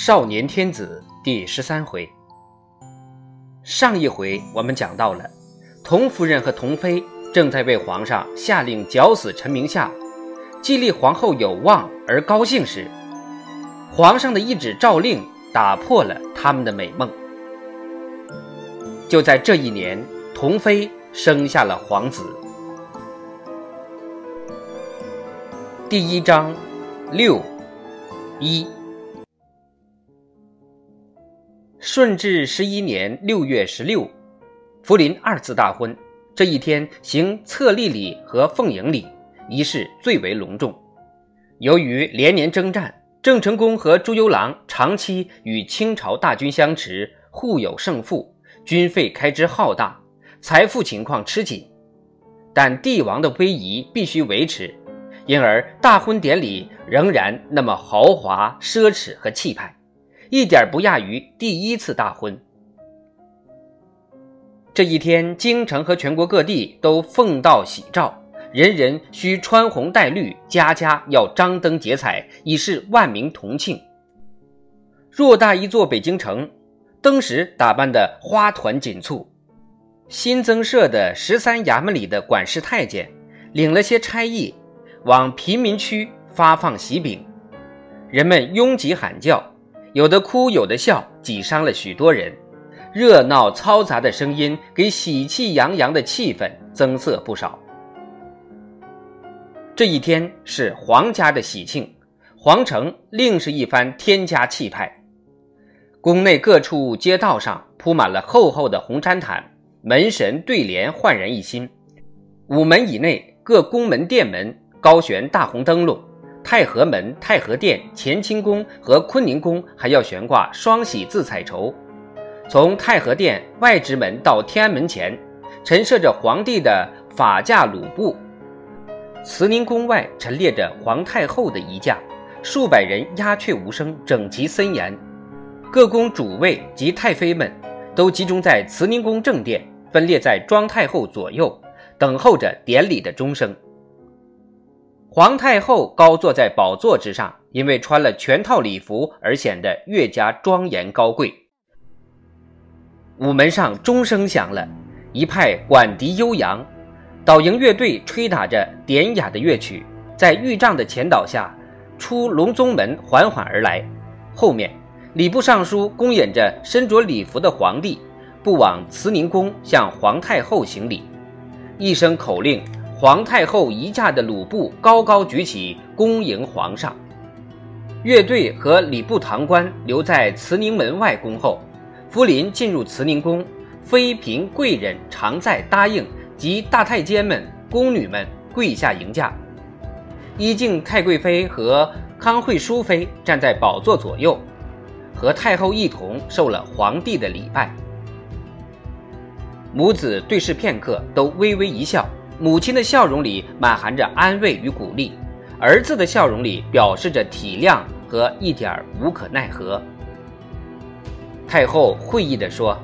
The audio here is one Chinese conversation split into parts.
少年天子第十三回，上一回我们讲到了，童夫人和童妃正在为皇上下令绞死陈明夏，激励皇后有望而高兴时，皇上的一纸诏令打破了他们的美梦。就在这一年，童妃生下了皇子。第一章六一。顺治十一年六月十六，福临二次大婚。这一天行册立礼和奉迎礼，仪式最为隆重。由于连年征战，郑成功和朱由榔长期与清朝大军相持，互有胜负，军费开支浩大，财富情况吃紧。但帝王的威仪必须维持，因而大婚典礼仍然那么豪华、奢侈和气派。一点不亚于第一次大婚。这一天，京城和全国各地都奉道喜诏，人人需穿红戴绿，家家要张灯结彩，以示万民同庆。偌大一座北京城，登时打扮得花团锦簇。新增设的十三衙门里的管事太监，领了些差役，往贫民区发放喜饼，人们拥挤喊叫。有的哭，有的笑，挤伤了许多人。热闹嘈杂的声音给喜气洋洋的气氛增色不少。这一天是皇家的喜庆，皇城另是一番天家气派。宫内各处街道上铺满了厚厚的红毡毯，门神对联焕然一新。午门以内，各宫门殿门高悬大红灯笼。太和门、太和殿、乾清宫和坤宁宫还要悬挂双喜字彩绸。从太和殿外直门到天安门前，陈设着皇帝的法驾鲁布。慈宁宫外陈列着皇太后的仪架，数百人鸦雀无声，整齐森严。各宫主位及太妃们都集中在慈宁宫正殿，分列在庄太后左右，等候着典礼的钟声。皇太后高坐在宝座之上，因为穿了全套礼服而显得越加庄严高贵。午门上钟声响了，一派管笛悠扬，导营乐队吹打着典雅的乐曲，在御帐的前导下，出隆宗门缓缓而来。后面，礼部尚书恭演着身着礼服的皇帝，步往慈宁宫向皇太后行礼，一声口令。皇太后仪驾的鲁布高高举起，恭迎皇上。乐队和礼部堂官留在慈宁门外恭候。福临进入慈宁宫，妃嫔贵人常在答应，及大太监们、宫女们跪下迎驾。依敬太贵妃和康惠淑妃站在宝座左右，和太后一同受了皇帝的礼拜。母子对视片刻，都微微一笑。母亲的笑容里满含着安慰与鼓励，儿子的笑容里表示着体谅和一点无可奈何。太后会意地说：“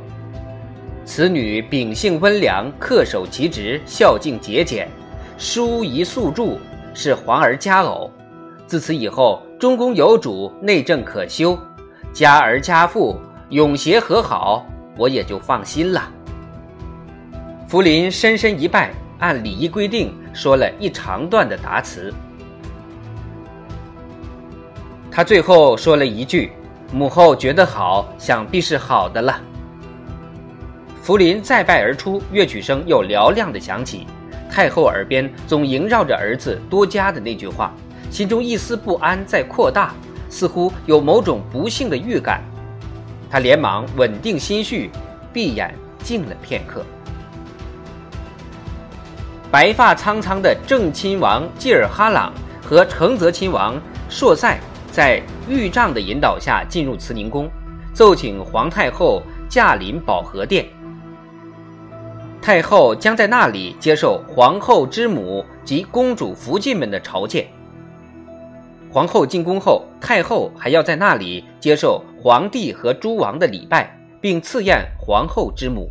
此女秉性温良，恪守其职，孝敬节俭，淑仪素著，是皇儿佳偶。自此以后，中宫有主，内政可修，家儿家父永协和好，我也就放心了。”福临深深一拜。按礼仪规定说了一长段的答词，他最后说了一句：“母后觉得好，想必是好的了。”福临再拜而出，乐曲声又嘹亮的响起，太后耳边总萦绕着儿子多加的那句话，心中一丝不安在扩大，似乎有某种不幸的预感。他连忙稳定心绪，闭眼静了片刻。白发苍苍的正亲王济尔哈朗和承泽亲王硕塞在御帐的引导下进入慈宁宫，奏请皇太后驾临保和殿。太后将在那里接受皇后之母及公主福晋们的朝见。皇后进宫后，太后还要在那里接受皇帝和诸王的礼拜，并赐宴皇后之母。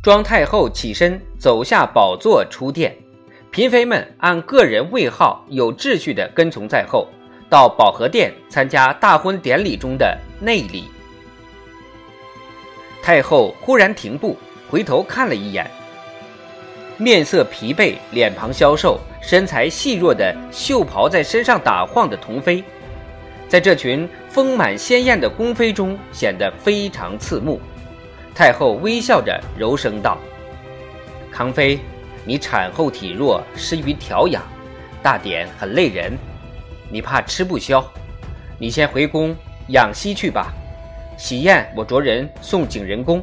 庄太后起身走下宝座出殿，嫔妃们按个人位号有秩序地跟从在后，到保和殿参加大婚典礼中的内礼。太后忽然停步，回头看了一眼，面色疲惫，脸庞消瘦，身材细弱的袖袍在身上打晃的童妃，在这群丰满鲜艳的宫妃中显得非常刺目。太后微笑着柔声道：“康妃，你产后体弱，失于调养，大典很累人。”你怕吃不消，你先回宫养息去吧。喜宴我着人送景仁宫。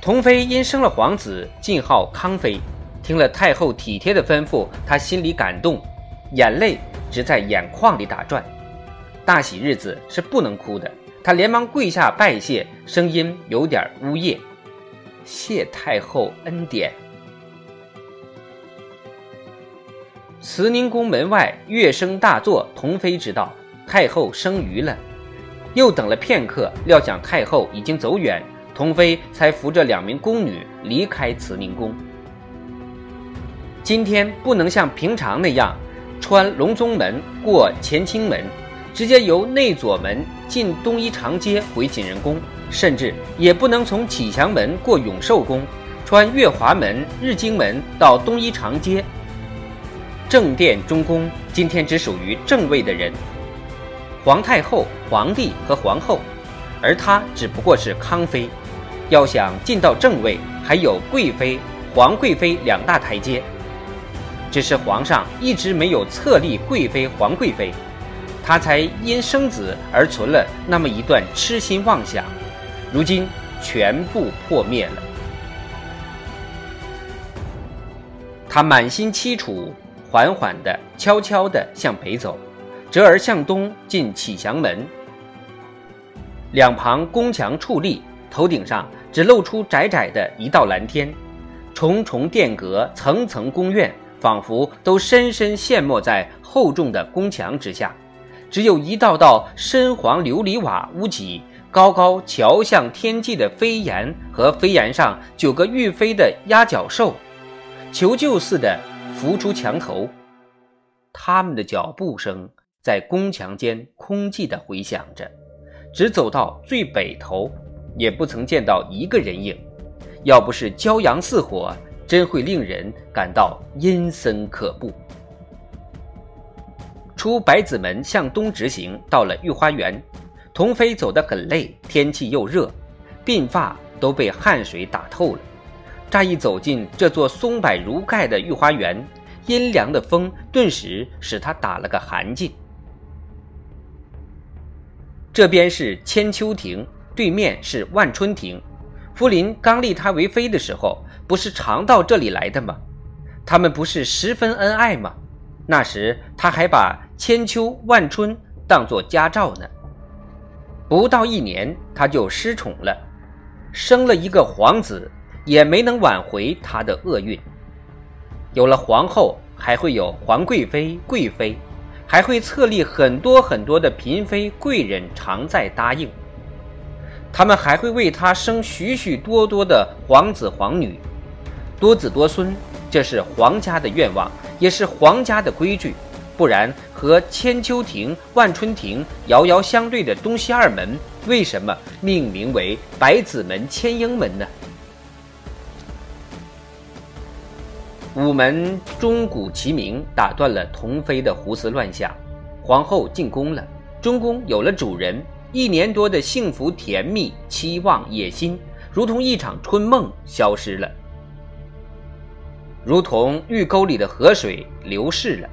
童妃因生了皇子，晋号康妃。听了太后体贴的吩咐，她心里感动，眼泪直在眼眶里打转。大喜日子是不能哭的，他连忙跪下拜谢，声音有点呜咽：“谢太后恩典。”慈宁宫门外乐声大作，童妃知道太后生余了，又等了片刻，料想太后已经走远，童妃才扶着两名宫女离开慈宁宫。今天不能像平常那样穿隆宗门过乾清门，直接由内左门进东一长街回景仁宫，甚至也不能从启祥门过永寿宫，穿月华门、日经门到东一长街。正殿中宫今天只属于正位的人，皇太后、皇帝和皇后，而她只不过是康妃。要想进到正位，还有贵妃、皇贵妃两大台阶。只是皇上一直没有册立贵妃、皇贵妃，他才因生子而存了那么一段痴心妄想，如今全部破灭了。他满心凄楚。缓缓地、悄悄地向北走，折而向东进启祥门。两旁宫墙矗立，头顶上只露出窄窄的一道蓝天，重重殿阁、层层宫苑，仿佛都深深陷没在厚重的宫墙之下。只有一道道深黄琉璃瓦屋脊，高高瞧向天际的飞檐和飞檐上九个欲飞的鸭脚兽，求救似的。浮出墙头，他们的脚步声在宫墙间空寂地回响着。只走到最北头，也不曾见到一个人影。要不是骄阳似火，真会令人感到阴森可怖。出百子门向东直行，到了御花园，童妃走得很累，天气又热，鬓发都被汗水打透了。乍一走进这座松柏如盖的御花园，阴凉的风顿时使他打了个寒噤。这边是千秋亭，对面是万春亭。福临刚立她为妃的时候，不是常到这里来的吗？他们不是十分恩爱吗？那时他还把千秋万春当作家照呢。不到一年，他就失宠了，生了一个皇子。也没能挽回他的厄运。有了皇后，还会有皇贵妃、贵妃，还会册立很多很多的嫔妃、贵人，常在答应。他们还会为他生许许多多的皇子皇女，多子多孙。这是皇家的愿望，也是皇家的规矩。不然，和千秋亭、万春亭遥遥相对的东西二门，为什么命名为百子门、千英门呢？午门钟鼓齐鸣，打断了童妃的胡思乱想。皇后进宫了，中宫有了主人，一年多的幸福甜蜜、期望野心，如同一场春梦消失了，如同玉沟里的河水流逝了，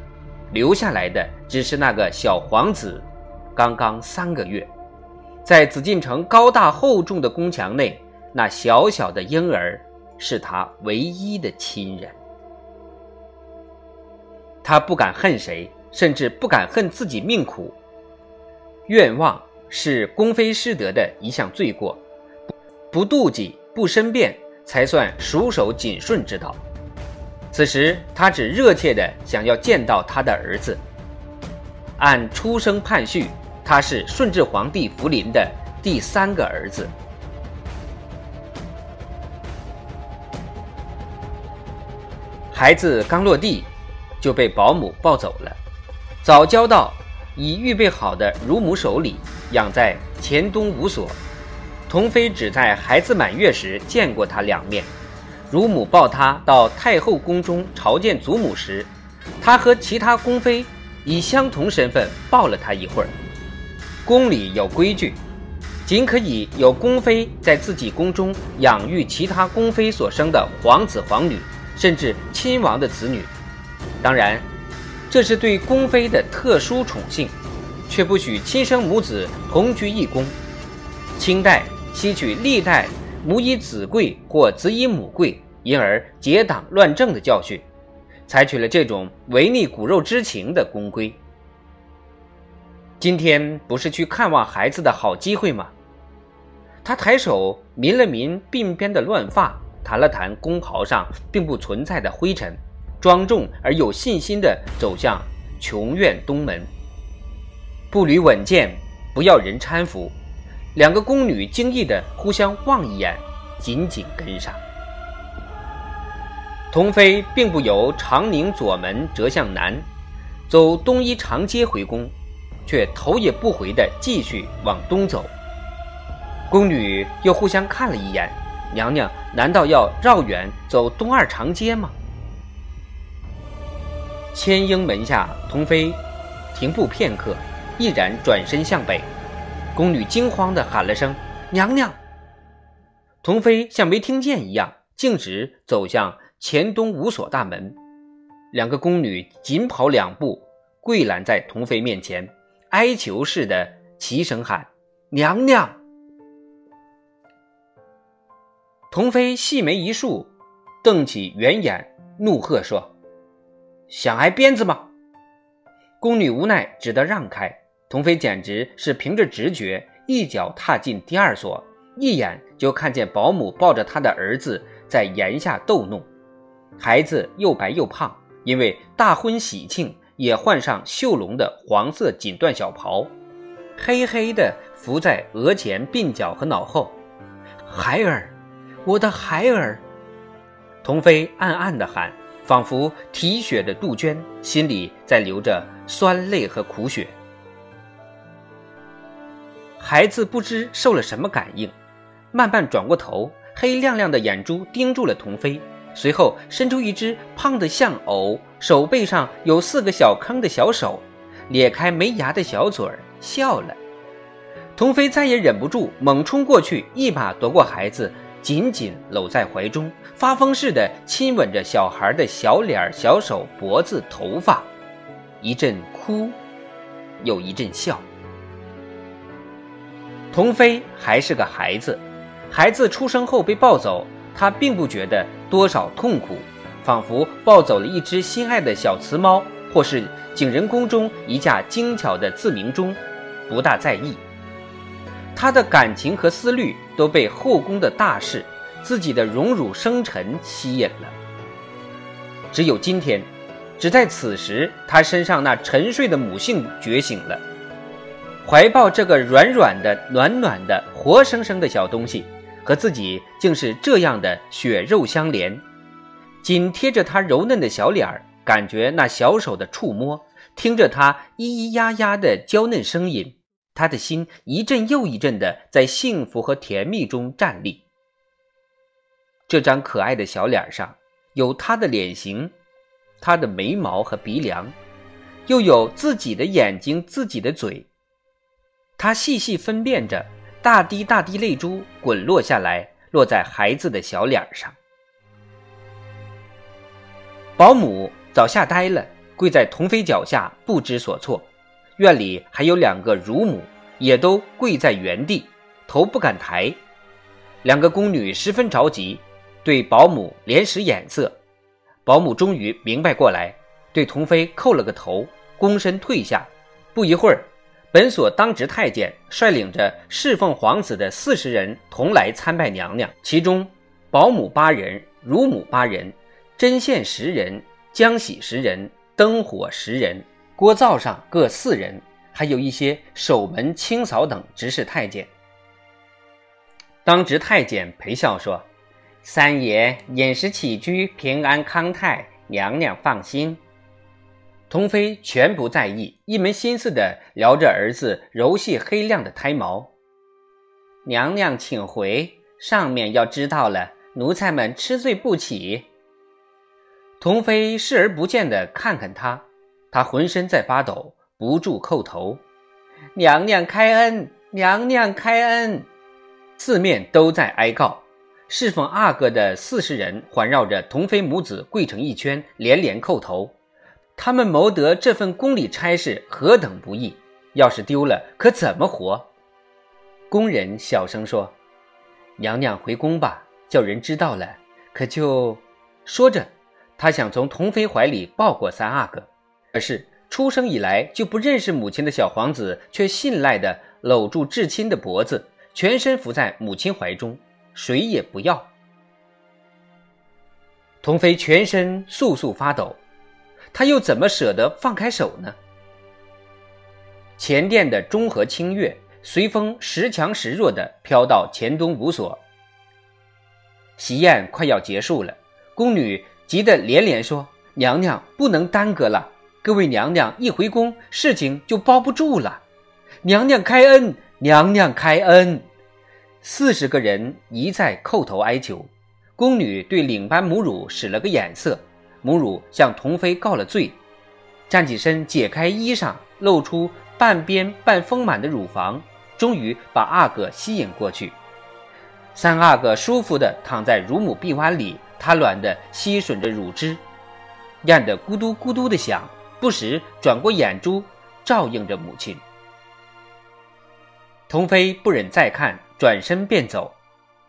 留下来的只是那个小皇子，刚刚三个月，在紫禁城高大厚重的宫墙内，那小小的婴儿是他唯一的亲人。他不敢恨谁，甚至不敢恨自己命苦。愿望是宫妃失德的一项罪过，不妒忌、不申辩，才算熟守谨顺之道。此时，他只热切的想要见到他的儿子。按出生判序，他是顺治皇帝福临的第三个儿子。孩子刚落地。就被保姆抱走了，早交到已预备好的乳母手里，养在前东五所。童妃只在孩子满月时见过他两面。乳母抱他到太后宫中朝见祖母时，他和其他宫妃以相同身份抱了他一会儿。宫里有规矩，仅可以有宫妃在自己宫中养育其他宫妃所生的皇子皇女，甚至亲王的子女。当然，这是对宫妃的特殊宠幸，却不许亲生母子同居一宫。清代吸取历代母以子贵或子以母贵。因而结党乱政的教训，采取了这种违逆骨肉之情的公规。今天不是去看望孩子的好机会吗？他抬手抿了抿鬓边的乱发，弹了弹宫袍上并不存在的灰尘，庄重而有信心地走向琼院东门。步履稳健，不要人搀扶。两个宫女惊异地互相望一眼，紧紧跟上。童妃并不由长宁左门折向南，走东一长街回宫，却头也不回地继续往东走。宫女又互相看了一眼，娘娘难道要绕远走东二长街吗？千英门下，童妃停步片刻，毅然转身向北。宫女惊慌地喊了声“娘娘”，童妃像没听见一样，径直走向。前东五所大门，两个宫女紧跑两步，跪拦在童妃面前，哀求似的齐声喊：“娘娘！”童妃细眉一竖，瞪起圆眼，怒喝说：“想挨鞭子吗？”宫女无奈，只得让开。童飞简直是凭着直觉，一脚踏进第二所，一眼就看见保姆抱着他的儿子在檐下逗弄。孩子又白又胖，因为大婚喜庆，也换上绣龙的黄色锦缎小袍，黑黑的浮在额前、鬓角和脑后。孩儿，我的孩儿！童飞暗暗地喊，仿佛啼血的杜鹃，心里在流着酸泪和苦血。孩子不知受了什么感应，慢慢转过头，黑亮亮的眼珠盯住了童飞。随后伸出一只胖得像藕、手背上有四个小坑的小手，咧开没牙的小嘴儿笑了。童飞再也忍不住，猛冲过去，一把夺过孩子，紧紧搂在怀中，发疯似的亲吻着小孩的小脸、小手、脖子、头发，一阵哭，又一阵笑。童飞还是个孩子，孩子出生后被抱走。他并不觉得多少痛苦，仿佛抱走了一只心爱的小雌猫，或是景仁宫中一架精巧的自鸣钟，不大在意。他的感情和思虑都被后宫的大事、自己的荣辱生辰吸引了。只有今天，只在此时，他身上那沉睡的母性觉醒了，怀抱这个软软的、暖暖的、活生生的小东西。和自己竟是这样的血肉相连，紧贴着他柔嫩的小脸儿，感觉那小手的触摸，听着他咿咿呀呀的娇嫩声音，他的心一阵又一阵的在幸福和甜蜜中站立。这张可爱的小脸上有他的脸型，他的眉毛和鼻梁，又有自己的眼睛、自己的嘴，他细细分辨着。大滴大滴泪珠滚落下来，落在孩子的小脸上。保姆早吓呆了，跪在童妃脚下不知所措。院里还有两个乳母，也都跪在原地，头不敢抬。两个宫女十分着急，对保姆连使眼色。保姆终于明白过来，对童妃叩了个头，躬身退下。不一会儿。本所当值太监率领着侍奉皇子的四十人同来参拜娘娘，其中保姆八人，乳母八人，针线十人，浆洗十人，灯火十人，锅灶上各四人，还有一些守门、清扫等执事太监。当值太监陪笑说：“三爷饮食起居平安康泰，娘娘放心。”童飞全不在意，一门心思的撩着儿子柔细黑亮的胎毛。娘娘请回，上面要知道了，奴才们吃罪不起。童飞视而不见的看看他，他浑身在发抖，不住叩头：“娘娘开恩，娘娘开恩！”四面都在哀告。侍奉阿哥的四十人环绕着童飞母子跪成一圈，连连叩头。他们谋得这份宫里差事何等不易，要是丢了，可怎么活？工人小声说：“娘娘回宫吧，叫人知道了，可就……”说着，他想从童飞怀里抱过三阿哥，可是出生以来就不认识母亲的小皇子却信赖地搂住至亲的脖子，全身伏在母亲怀中。谁也不要。童飞全身簌簌发抖，他又怎么舍得放开手呢？前殿的中和清月随风时强时弱的飘到前东五所。喜宴快要结束了，宫女急得连连说：“娘娘不能耽搁了，各位娘娘一回宫，事情就包不住了。娘娘开恩，娘娘开恩。”四十个人一再叩头哀求，宫女对领班母乳使了个眼色，母乳向童飞告了罪，站起身解开衣裳，露出半边半丰满的乳房，终于把阿哥吸引过去。三阿哥舒服地躺在乳母臂弯里，他卵地吸吮着乳汁，咽得咕嘟咕嘟的响，不时转过眼珠照应着母亲。童飞不忍再看。转身便走，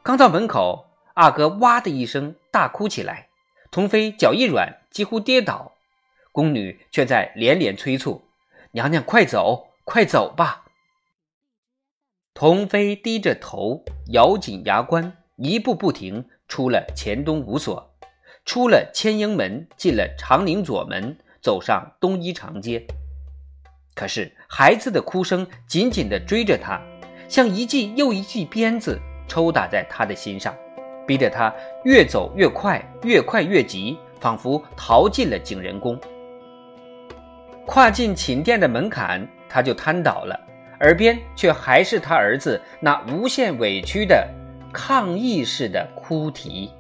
刚到门口，阿哥哇的一声大哭起来。童飞脚一软，几乎跌倒，宫女却在连连催促：“娘娘快走，快走吧！”童飞低着头，咬紧牙关，一步不停，出了乾东五所，出了千英门，进了长宁左门，走上东一长街。可是孩子的哭声紧紧地追着他。像一记又一记鞭子抽打在他的心上，逼得他越走越快，越快越急，仿佛逃进了景仁宫。跨进寝殿的门槛，他就瘫倒了，耳边却还是他儿子那无限委屈的抗议式的哭啼。